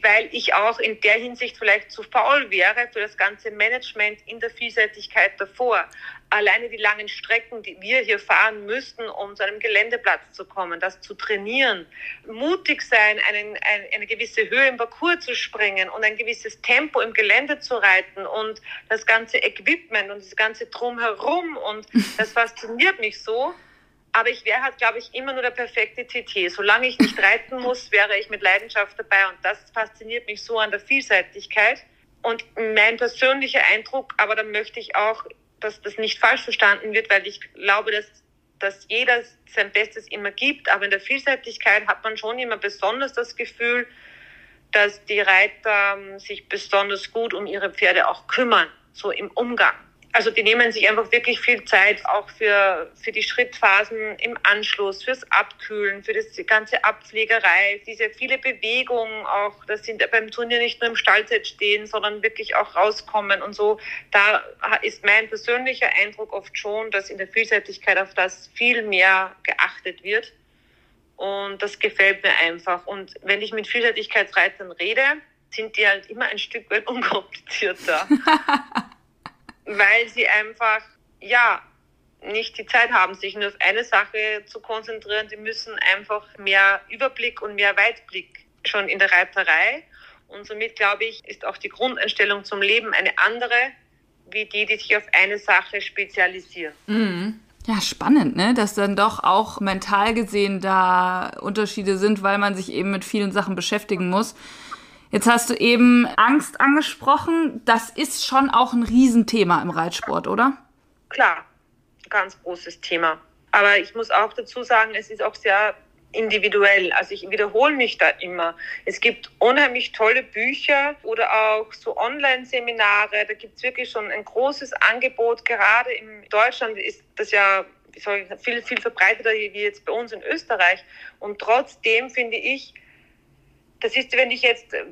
weil ich auch in der Hinsicht vielleicht zu faul wäre für das ganze Management in der Vielseitigkeit davor. Alleine die langen Strecken, die wir hier fahren müssten, um zu einem Geländeplatz zu kommen, das zu trainieren, mutig sein, einen, ein, eine gewisse Höhe im Parcours zu springen und ein gewisses Tempo im Gelände zu reiten und das ganze Equipment und das ganze Drumherum und [LAUGHS] das fasziniert mich so. Aber ich wäre halt, glaube ich, immer nur der perfekte TT. Solange ich nicht reiten [LAUGHS] muss, wäre ich mit Leidenschaft dabei. Und das fasziniert mich so an der Vielseitigkeit. Und mein persönlicher Eindruck, aber da möchte ich auch, dass das nicht falsch verstanden wird, weil ich glaube, dass, dass jeder sein Bestes immer gibt. Aber in der Vielseitigkeit hat man schon immer besonders das Gefühl, dass die Reiter ähm, sich besonders gut um ihre Pferde auch kümmern, so im Umgang also die nehmen sich einfach wirklich viel Zeit auch für, für die Schrittphasen im Anschluss, fürs Abkühlen, für das, ganze Abpflegerei, diese viele Bewegungen auch, das sind beim Turnier nicht nur im Stallzeit stehen, sondern wirklich auch rauskommen und so. Da ist mein persönlicher Eindruck oft schon, dass in der Vielseitigkeit auf das viel mehr geachtet wird. Und das gefällt mir einfach. Und wenn ich mit Vielseitigkeitsreitern rede, sind die halt immer ein Stück weit [LAUGHS] unkomplizierter. [LAUGHS] weil sie einfach, ja, nicht die Zeit haben, sich nur auf eine Sache zu konzentrieren. Die müssen einfach mehr Überblick und mehr Weitblick schon in der Reiterei. Und somit, glaube ich, ist auch die Grundeinstellung zum Leben eine andere, wie die, die sich auf eine Sache spezialisieren. Mhm. Ja, spannend, ne? Dass dann doch auch mental gesehen da Unterschiede sind, weil man sich eben mit vielen Sachen beschäftigen muss. Jetzt hast du eben Angst angesprochen. Das ist schon auch ein Riesenthema im Reitsport, oder? Klar, ganz großes Thema. Aber ich muss auch dazu sagen, es ist auch sehr individuell. Also ich wiederhole mich da immer. Es gibt unheimlich tolle Bücher oder auch so Online-Seminare. Da gibt es wirklich schon ein großes Angebot. Gerade in Deutschland ist das ja viel, viel verbreiteter wie jetzt bei uns in Österreich. Und trotzdem finde ich, das ist, wenn ich jetzt äh,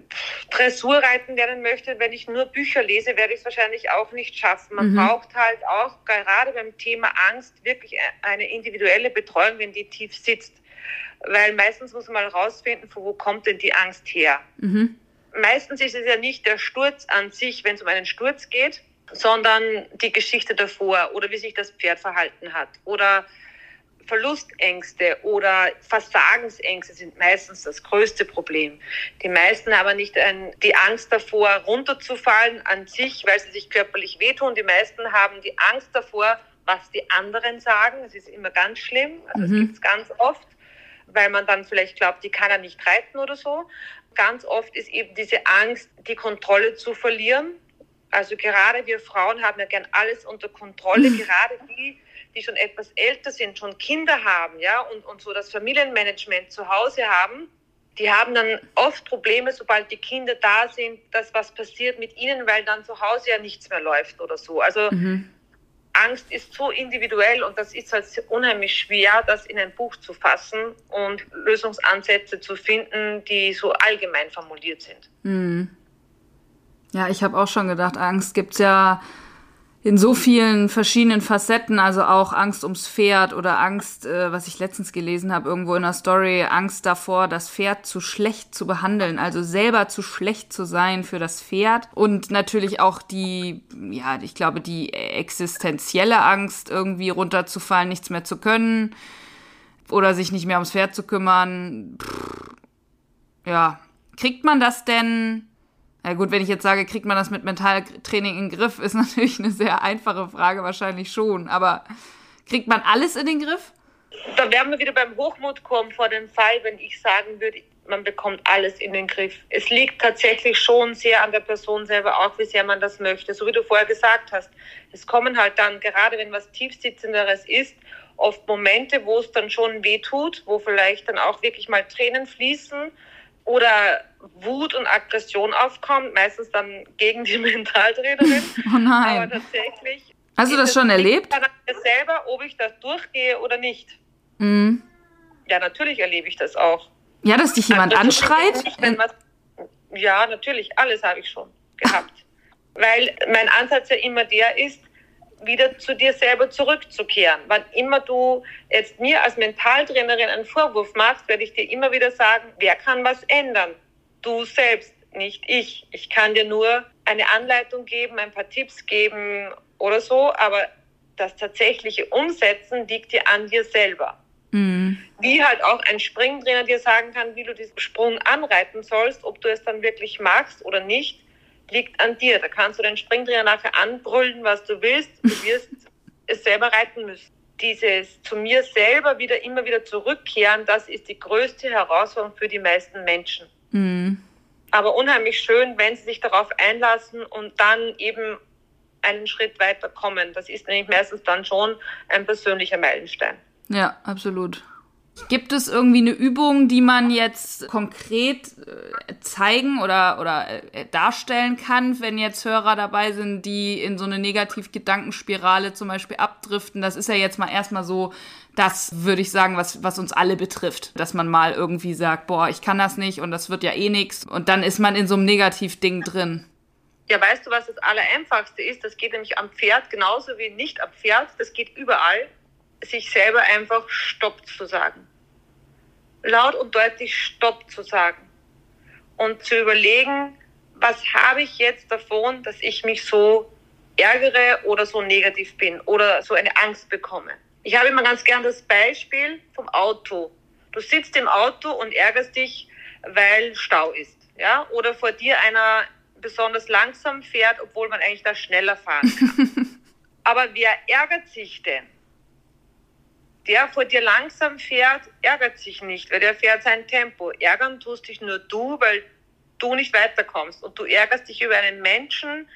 Dressurreiten lernen möchte, wenn ich nur Bücher lese, werde ich es wahrscheinlich auch nicht schaffen. Man mhm. braucht halt auch gerade beim Thema Angst wirklich eine individuelle Betreuung, wenn die tief sitzt. Weil meistens muss man mal rausfinden, von wo kommt denn die Angst her. Mhm. Meistens ist es ja nicht der Sturz an sich, wenn es um einen Sturz geht, sondern die Geschichte davor oder wie sich das Pferd verhalten hat oder Verlustängste oder Versagensängste sind meistens das größte Problem. Die meisten haben nicht ein, die Angst davor, runterzufallen an sich, weil sie sich körperlich wehtun. Die meisten haben die Angst davor, was die anderen sagen. Das ist immer ganz schlimm. Also mhm. Das gibt es ganz oft, weil man dann vielleicht glaubt, die kann er nicht reiten oder so. Ganz oft ist eben diese Angst, die Kontrolle zu verlieren. Also gerade wir Frauen haben ja gern alles unter Kontrolle, mhm. [LAUGHS] gerade die, die schon etwas älter sind, schon Kinder haben, ja, und, und so das Familienmanagement zu Hause haben, die haben dann oft Probleme, sobald die Kinder da sind, dass was passiert mit ihnen, weil dann zu Hause ja nichts mehr läuft oder so. Also mhm. Angst ist so individuell und das ist halt unheimlich schwer, das in ein Buch zu fassen und Lösungsansätze zu finden, die so allgemein formuliert sind. Mhm. Ja, ich habe auch schon gedacht, Angst gibt's ja in so vielen verschiedenen Facetten, also auch Angst ums Pferd oder Angst, äh, was ich letztens gelesen habe, irgendwo in der Story, Angst davor, das Pferd zu schlecht zu behandeln, also selber zu schlecht zu sein für das Pferd. Und natürlich auch die, ja, ich glaube, die existenzielle Angst, irgendwie runterzufallen, nichts mehr zu können oder sich nicht mehr ums Pferd zu kümmern. Pff, ja, kriegt man das denn ja gut, wenn ich jetzt sage, kriegt man das mit Mentaltraining in den Griff, ist [LAUGHS] natürlich eine sehr einfache Frage, wahrscheinlich schon. Aber kriegt man alles in den Griff? Da werden wir wieder beim Hochmut kommen vor dem Fall, wenn ich sagen würde, man bekommt alles in den Griff. Es liegt tatsächlich schon sehr an der Person selber auch, wie sehr man das möchte. So wie du vorher gesagt hast. Es kommen halt dann, gerade wenn was tiefsitzenderes ist, oft Momente, wo es dann schon weh tut, wo vielleicht dann auch wirklich mal Tränen fließen oder Wut und Aggression aufkommt, meistens dann gegen die [LAUGHS] Mentaltrainerin. Oh nein. Aber tatsächlich. Hast du das schon erlebt? Dann selber, ob ich das durchgehe oder nicht. Mhm. Ja, natürlich erlebe ich das auch. Ja, dass dich jemand also, anschreit? Nicht, was, ja, natürlich, alles habe ich schon gehabt. [LAUGHS] Weil mein Ansatz ja immer der ist, wieder zu dir selber zurückzukehren. Wann immer du jetzt mir als Mentaltrainerin einen Vorwurf machst, werde ich dir immer wieder sagen, wer kann was ändern? Du selbst, nicht ich. Ich kann dir nur eine Anleitung geben, ein paar Tipps geben oder so, aber das tatsächliche Umsetzen liegt dir an dir selber. Mhm. Wie halt auch ein Springtrainer dir sagen kann, wie du diesen Sprung anreiten sollst, ob du es dann wirklich magst oder nicht liegt an dir. Da kannst du den Springtrainer nachher anbrüllen, was du willst. Du wirst [LAUGHS] es selber reiten müssen. Dieses zu mir selber wieder immer wieder zurückkehren, das ist die größte Herausforderung für die meisten Menschen. Mhm. Aber unheimlich schön, wenn sie sich darauf einlassen und dann eben einen Schritt weiter kommen. Das ist nämlich meistens dann schon ein persönlicher Meilenstein. Ja, absolut. Gibt es irgendwie eine Übung, die man jetzt konkret äh, zeigen oder, oder äh, darstellen kann, wenn jetzt Hörer dabei sind, die in so eine Negativ-Gedankenspirale zum Beispiel abdriften? Das ist ja jetzt mal erstmal so, das würde ich sagen, was, was uns alle betrifft. Dass man mal irgendwie sagt, boah, ich kann das nicht und das wird ja eh nichts. Und dann ist man in so einem Negativ-Ding drin. Ja, weißt du, was das Allereinfachste ist? Das geht nämlich am Pferd genauso wie nicht am Pferd. Das geht überall sich selber einfach Stopp zu sagen. Laut und deutlich Stopp zu sagen. Und zu überlegen, was habe ich jetzt davon, dass ich mich so ärgere oder so negativ bin oder so eine Angst bekomme. Ich habe immer ganz gern das Beispiel vom Auto. Du sitzt im Auto und ärgerst dich, weil Stau ist, ja, oder vor dir einer besonders langsam fährt, obwohl man eigentlich da schneller fahren kann. [LAUGHS] Aber wer ärgert sich denn? Der vor dir langsam fährt, ärgert sich nicht, weil der fährt sein Tempo. Ärgern tust dich nur du, weil du nicht weiterkommst und du ärgerst dich über einen Menschen,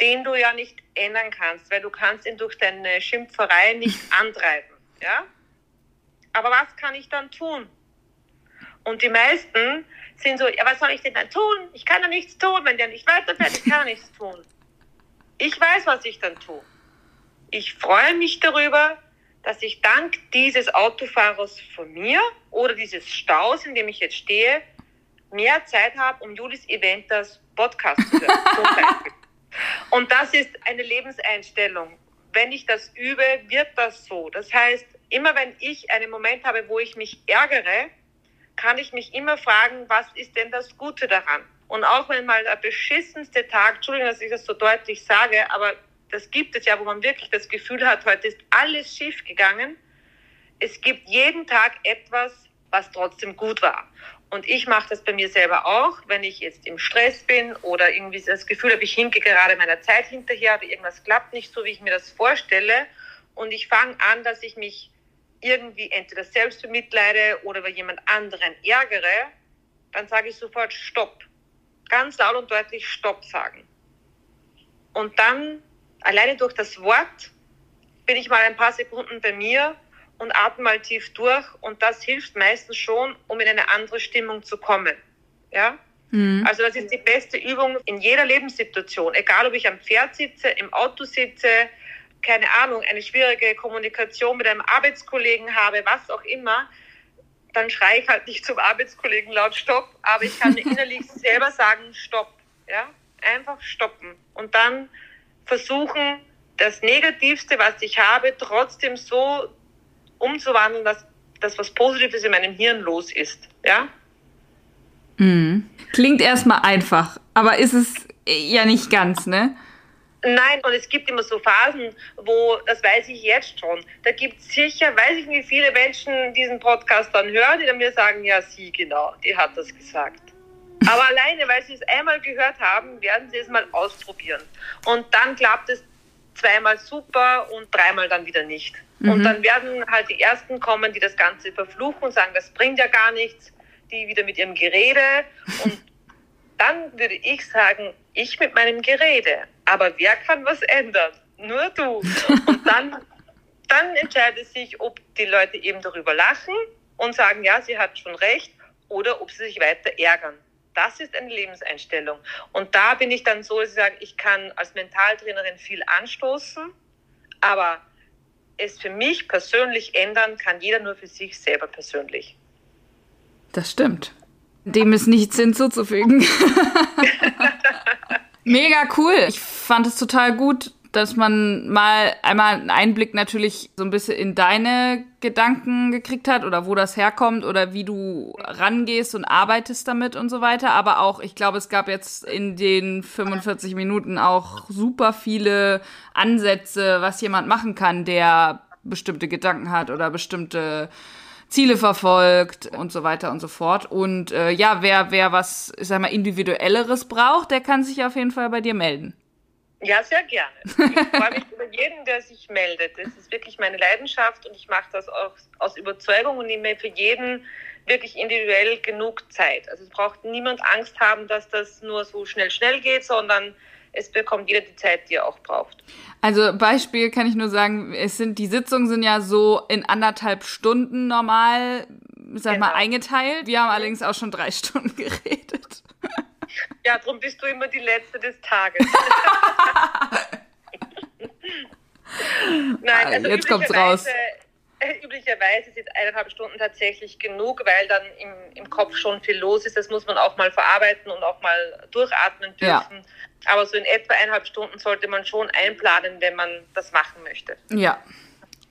den du ja nicht ändern kannst, weil du kannst ihn durch deine Schimpferei nicht [LAUGHS] antreiben, ja? Aber was kann ich dann tun? Und die meisten sind so, ja, was soll ich denn dann tun? Ich kann doch nichts tun, wenn der nicht weiterfährt, ich kann nichts tun. Ich weiß, was ich dann tue. Ich freue mich darüber, dass ich dank dieses Autofahrers von mir oder dieses Staus, in dem ich jetzt stehe, mehr Zeit habe, um Julis Eventas Podcast zu hören. [LAUGHS] Und das ist eine Lebenseinstellung. Wenn ich das übe, wird das so. Das heißt, immer wenn ich einen Moment habe, wo ich mich ärgere, kann ich mich immer fragen, was ist denn das Gute daran? Und auch wenn mal der beschissenste Tag, Entschuldigung, dass ich das so deutlich sage, aber das gibt es ja, wo man wirklich das Gefühl hat, heute ist alles schief gegangen. Es gibt jeden Tag etwas, was trotzdem gut war. Und ich mache das bei mir selber auch, wenn ich jetzt im Stress bin oder irgendwie das Gefühl habe, ich hinke gerade meiner Zeit hinterher oder irgendwas klappt nicht so, wie ich mir das vorstelle. Und ich fange an, dass ich mich irgendwie entweder selbst bemitleide oder über jemand anderen ärgere, dann sage ich sofort Stopp. Ganz laut und deutlich Stopp sagen. Und dann, alleine durch das Wort, bin ich mal ein paar Sekunden bei mir und atme mal tief durch. Und das hilft meistens schon, um in eine andere Stimmung zu kommen. Ja? Mhm. Also das ist die beste Übung in jeder Lebenssituation. Egal, ob ich am Pferd sitze, im Auto sitze, keine Ahnung, eine schwierige Kommunikation mit einem Arbeitskollegen habe, was auch immer, dann schreie ich halt nicht zum Arbeitskollegen laut Stopp, aber ich kann mir [LAUGHS] innerlich selber sagen Stopp, ja, einfach stoppen und dann versuchen, das Negativste, was ich habe, trotzdem so umzuwandeln, dass das was Positives in meinem Hirn los ist, ja. Mhm. Klingt erstmal einfach, aber ist es ja nicht ganz, ne? Nein, und es gibt immer so Phasen, wo, das weiß ich jetzt schon, da gibt es sicher, weiß ich nicht, wie viele Menschen diesen Podcast dann hören, die dann mir sagen, ja, sie genau, die hat das gesagt. Aber alleine, weil sie es einmal gehört haben, werden sie es mal ausprobieren. Und dann klappt es zweimal super und dreimal dann wieder nicht. Mhm. Und dann werden halt die Ersten kommen, die das Ganze verfluchen und sagen, das bringt ja gar nichts, die wieder mit ihrem Gerede und [LAUGHS] dann würde ich sagen, ich mit meinem Gerede. Aber wer kann was ändern? Nur du. Und dann, [LAUGHS] dann entscheidet sich, ob die Leute eben darüber lachen und sagen, ja, sie hat schon recht, oder ob sie sich weiter ärgern. Das ist eine Lebenseinstellung. Und da bin ich dann so, dass ich sage, ich kann als Mentaltrainerin viel anstoßen, aber es für mich persönlich ändern kann jeder nur für sich selber persönlich. Das stimmt. Dem ist nichts hinzuzufügen. [LAUGHS] [LAUGHS] Mega cool. Ich fand es total gut, dass man mal einmal einen Einblick natürlich so ein bisschen in deine Gedanken gekriegt hat oder wo das herkommt oder wie du rangehst und arbeitest damit und so weiter. Aber auch, ich glaube, es gab jetzt in den 45 Minuten auch super viele Ansätze, was jemand machen kann, der bestimmte Gedanken hat oder bestimmte Ziele verfolgt und so weiter und so fort. Und äh, ja, wer, wer was, ich sag mal, individuelleres braucht, der kann sich auf jeden Fall bei dir melden. Ja, sehr gerne. [LAUGHS] Ich freue mich über jeden, der sich meldet. Das ist wirklich meine Leidenschaft und ich mache das auch aus Überzeugung und nehme für jeden wirklich individuell genug Zeit. Also es braucht niemand Angst haben, dass das nur so schnell, schnell geht, sondern es bekommt jeder die Zeit, die er auch braucht. Also Beispiel kann ich nur sagen, es sind die Sitzungen sind ja so in anderthalb Stunden normal, sag genau. mal eingeteilt. Wir haben allerdings auch schon drei [LAUGHS] Stunden geredet. Ja, darum bist du immer die letzte des Tages. Nein, also jetzt kommt's raus. Üblicherweise sind eineinhalb Stunden tatsächlich genug, weil dann im, im Kopf schon viel los ist. Das muss man auch mal verarbeiten und auch mal durchatmen dürfen. Ja. Aber so in etwa eineinhalb Stunden sollte man schon einplanen, wenn man das machen möchte. Ja.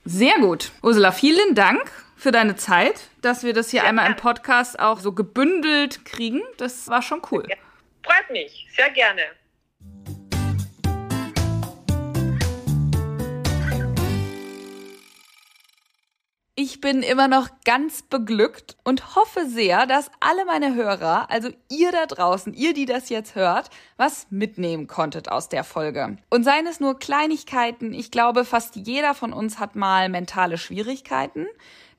Sehr gut. Ursula, vielen Dank für deine Zeit, dass wir das hier ja, einmal im Podcast auch so gebündelt kriegen. Das war schon cool. Ja. Freut mich. Sehr gerne. Ich bin immer noch ganz beglückt und hoffe sehr, dass alle meine Hörer, also ihr da draußen, ihr, die das jetzt hört, was mitnehmen konntet aus der Folge. Und seien es nur Kleinigkeiten, ich glaube, fast jeder von uns hat mal mentale Schwierigkeiten.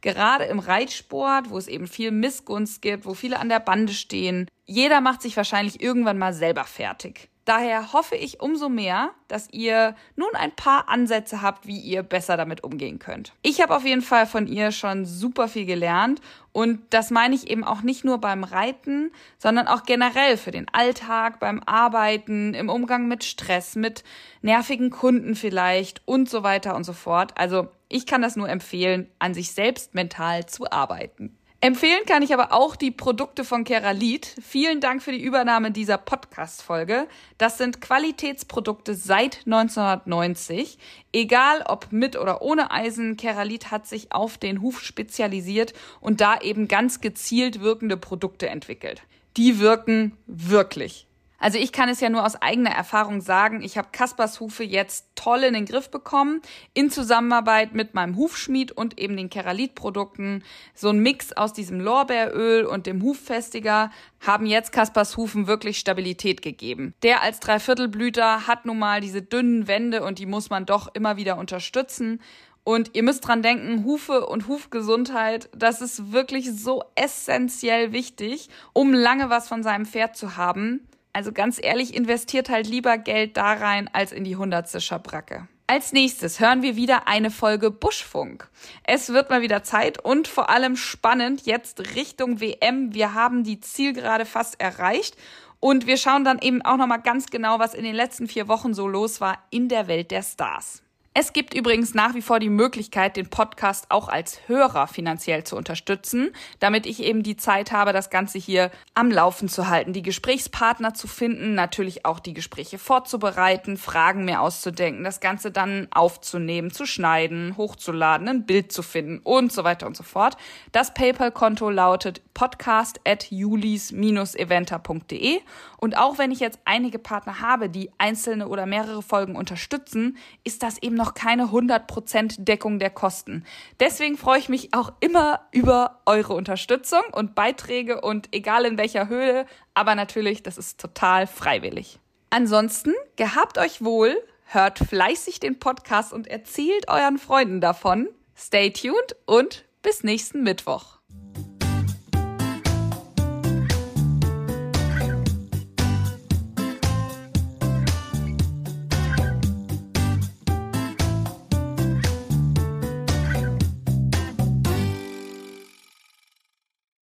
Gerade im Reitsport, wo es eben viel Missgunst gibt, wo viele an der Bande stehen, jeder macht sich wahrscheinlich irgendwann mal selber fertig. Daher hoffe ich umso mehr, dass ihr nun ein paar Ansätze habt, wie ihr besser damit umgehen könnt. Ich habe auf jeden Fall von ihr schon super viel gelernt und das meine ich eben auch nicht nur beim Reiten, sondern auch generell für den Alltag, beim Arbeiten, im Umgang mit Stress, mit nervigen Kunden vielleicht und so weiter und so fort. Also ich kann das nur empfehlen, an sich selbst mental zu arbeiten. Empfehlen kann ich aber auch die Produkte von Keralit. Vielen Dank für die Übernahme dieser Podcast-Folge. Das sind Qualitätsprodukte seit 1990. Egal ob mit oder ohne Eisen, Keralit hat sich auf den Huf spezialisiert und da eben ganz gezielt wirkende Produkte entwickelt. Die wirken wirklich. Also ich kann es ja nur aus eigener Erfahrung sagen, ich habe Kaspers Hufe jetzt toll in den Griff bekommen, in Zusammenarbeit mit meinem Hufschmied und eben den Keralit-Produkten. So ein Mix aus diesem Lorbeeröl und dem Huffestiger haben jetzt Kaspers Hufen wirklich Stabilität gegeben. Der als Dreiviertelblüter hat nun mal diese dünnen Wände und die muss man doch immer wieder unterstützen. Und ihr müsst dran denken, Hufe und Hufgesundheit, das ist wirklich so essentiell wichtig, um lange was von seinem Pferd zu haben. Also ganz ehrlich, investiert halt lieber Geld da rein als in die hundertste Schabracke. Als nächstes hören wir wieder eine Folge Buschfunk. Es wird mal wieder Zeit und vor allem spannend jetzt Richtung WM. Wir haben die Zielgerade fast erreicht und wir schauen dann eben auch nochmal ganz genau, was in den letzten vier Wochen so los war in der Welt der Stars. Es gibt übrigens nach wie vor die Möglichkeit, den Podcast auch als Hörer finanziell zu unterstützen, damit ich eben die Zeit habe, das Ganze hier am Laufen zu halten, die Gesprächspartner zu finden, natürlich auch die Gespräche vorzubereiten, Fragen mir auszudenken, das Ganze dann aufzunehmen, zu schneiden, hochzuladen, ein Bild zu finden und so weiter und so fort. Das PayPal-Konto lautet podcast at julis-eventer.de und auch wenn ich jetzt einige Partner habe, die einzelne oder mehrere Folgen unterstützen, ist das eben noch keine 100% Deckung der Kosten. Deswegen freue ich mich auch immer über eure Unterstützung und Beiträge und egal in welcher Höhe, aber natürlich, das ist total freiwillig. Ansonsten, gehabt euch wohl, hört fleißig den Podcast und erzählt euren Freunden davon. Stay tuned und bis nächsten Mittwoch.